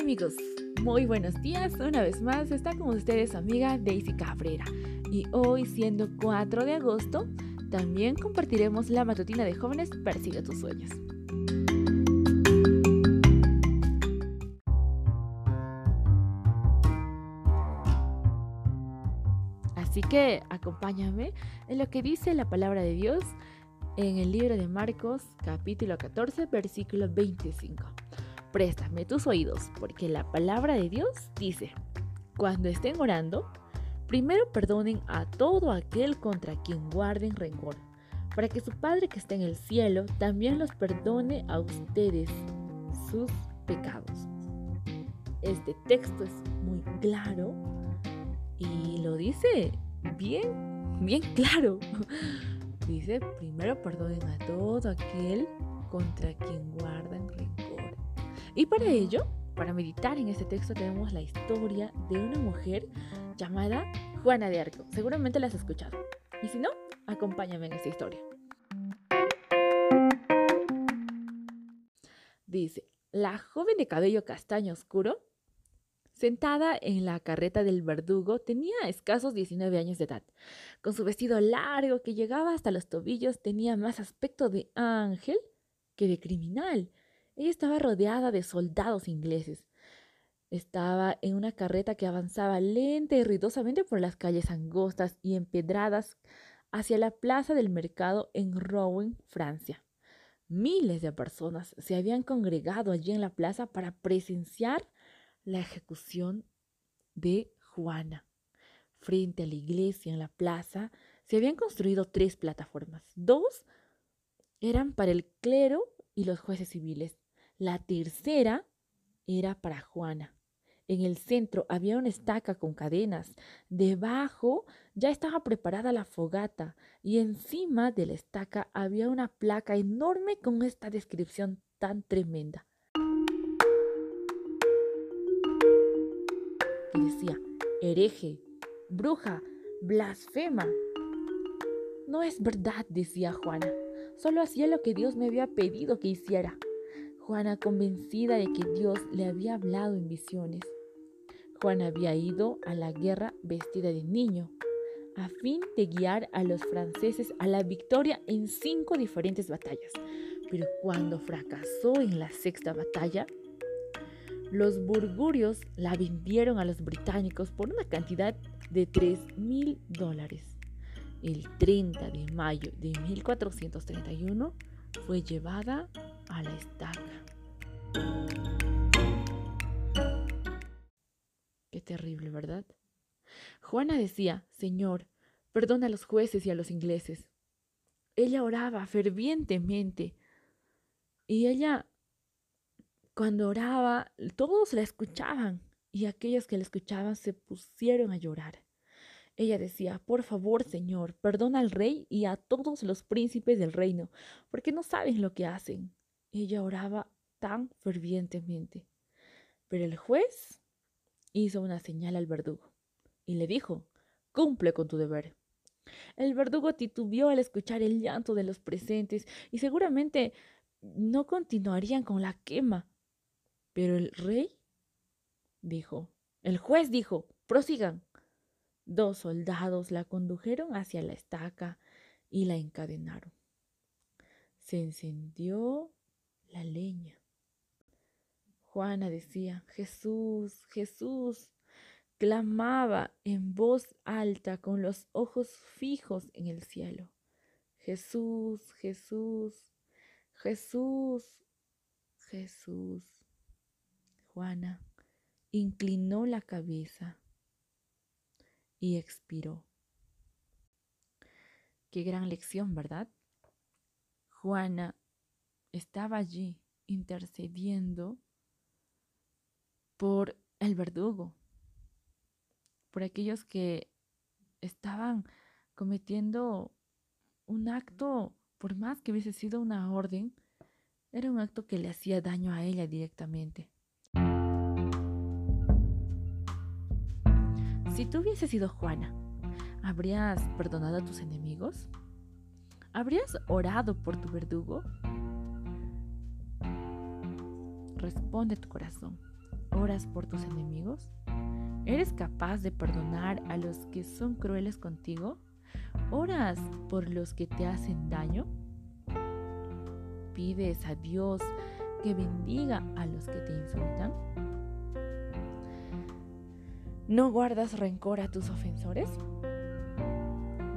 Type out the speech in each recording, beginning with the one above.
Amigos, muy buenos días. Una vez más está con ustedes amiga Daisy Cabrera. Y hoy, siendo 4 de agosto, también compartiremos la matutina de jóvenes Persigue tus sueños. Así que acompáñame en lo que dice la palabra de Dios en el libro de Marcos capítulo 14 versículo 25. Préstame tus oídos porque la palabra de Dios dice, cuando estén orando, primero perdonen a todo aquel contra quien guarden rencor, para que su Padre que está en el cielo también los perdone a ustedes sus pecados. Este texto es muy claro y lo dice bien, bien claro. Dice, primero perdonen a todo aquel contra quien guardan rencor. Y para ello, para meditar en este texto tenemos la historia de una mujer llamada Juana de Arco. Seguramente la has escuchado. Y si no, acompáñame en esta historia. Dice, la joven de cabello castaño oscuro Sentada en la carreta del verdugo, tenía escasos 19 años de edad. Con su vestido largo que llegaba hasta los tobillos, tenía más aspecto de ángel que de criminal. Ella estaba rodeada de soldados ingleses. Estaba en una carreta que avanzaba lenta y ruidosamente por las calles angostas y empedradas hacia la plaza del mercado en Rouen, Francia. Miles de personas se habían congregado allí en la plaza para presenciar la ejecución de Juana. Frente a la iglesia, en la plaza, se habían construido tres plataformas. Dos eran para el clero y los jueces civiles. La tercera era para Juana. En el centro había una estaca con cadenas. Debajo ya estaba preparada la fogata y encima de la estaca había una placa enorme con esta descripción tan tremenda. decía, hereje, bruja, blasfema. No es verdad, decía Juana. Solo hacía lo que Dios me había pedido que hiciera. Juana convencida de que Dios le había hablado en visiones. Juana había ido a la guerra vestida de niño, a fin de guiar a los franceses a la victoria en cinco diferentes batallas. Pero cuando fracasó en la sexta batalla, los burgurios la vendieron a los británicos por una cantidad de 3 mil dólares. El 30 de mayo de 1431 fue llevada a la estaca. Qué terrible, ¿verdad? Juana decía, Señor, perdona a los jueces y a los ingleses. Ella oraba fervientemente y ella cuando oraba, todos la escuchaban y aquellos que la escuchaban se pusieron a llorar. Ella decía, por favor, Señor, perdona al rey y a todos los príncipes del reino, porque no saben lo que hacen. Ella oraba tan fervientemente. Pero el juez hizo una señal al verdugo y le dijo, cumple con tu deber. El verdugo titubeó al escuchar el llanto de los presentes y seguramente no continuarían con la quema, pero el rey dijo, el juez dijo, prosigan. Dos soldados la condujeron hacia la estaca y la encadenaron. Se encendió la leña. Juana decía, Jesús, Jesús, clamaba en voz alta con los ojos fijos en el cielo. Jesús, Jesús, Jesús, Jesús. Juana inclinó la cabeza y expiró. Qué gran lección, ¿verdad? Juana estaba allí intercediendo por el verdugo, por aquellos que estaban cometiendo un acto, por más que hubiese sido una orden, era un acto que le hacía daño a ella directamente. Si tú hubieses sido Juana, ¿habrías perdonado a tus enemigos? ¿Habrías orado por tu verdugo? Responde tu corazón. ¿Oras por tus enemigos? ¿Eres capaz de perdonar a los que son crueles contigo? ¿Oras por los que te hacen daño? ¿Pides a Dios que bendiga a los que te insultan? ¿No guardas rencor a tus ofensores?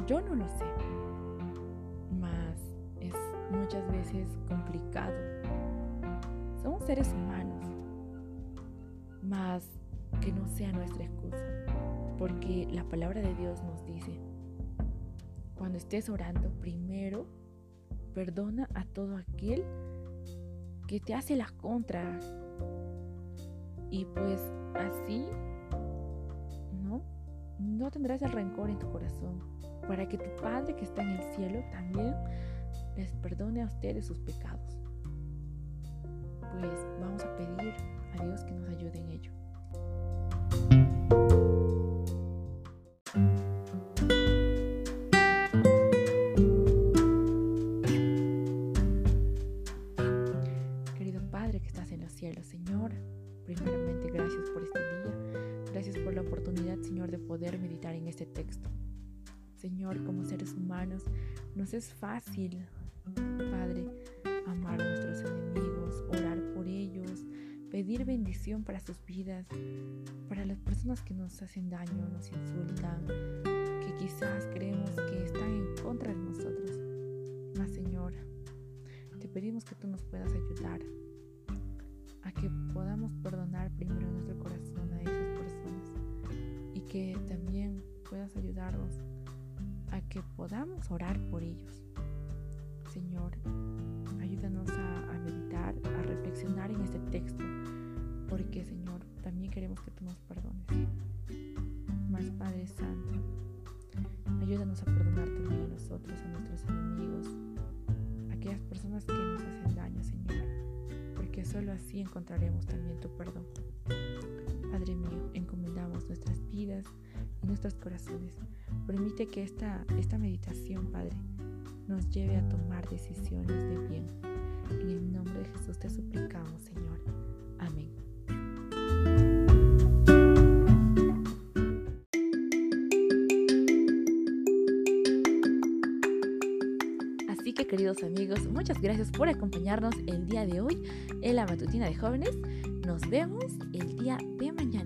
Yo no lo sé, mas es muchas veces complicado. Somos seres humanos, mas que no sea nuestra excusa, porque la palabra de Dios nos dice, cuando estés orando, primero perdona a todo aquel que te hace las contras. Y pues así, ¿no? No tendrás el rencor en tu corazón, para que tu Padre que está en el cielo también les perdone a ustedes sus pecados. Pues vamos a pedir a Dios que nos ayude en ello. Querido Padre que estás en los cielos, Señor, primeramente gracias por este día, gracias por la oportunidad, Señor, de poder meditar en este texto. Señor, como seres humanos, nos es fácil, Padre, amar a nuestros enemigos, orar pedir bendición para sus vidas, para las personas que nos hacen daño, nos insultan, que quizás creemos que están en contra de nosotros. Mas Señor, te pedimos que tú nos puedas ayudar a que podamos perdonar primero nuestro corazón a esas personas y que también puedas ayudarnos a que podamos orar por ellos. Señor, ayúdanos a, meditar, a reflexionar en este texto porque Señor, también queremos que tú nos perdones. Más Padre Santo, ayúdanos a perdonar también a nosotros, a nuestros enemigos, a aquellas personas que nos hacen daño, Señor, porque solo así encontraremos también tu perdón. Padre mío, encomendamos nuestras vidas y nuestros corazones. Permite que esta, esta meditación, Padre, nos lleve a tomar decisiones de bien. En el nombre de Jesús te suplicamos, Señor. Amén. Así que queridos amigos, muchas gracias por acompañarnos el día de hoy en la matutina de jóvenes. Nos vemos el día de mañana.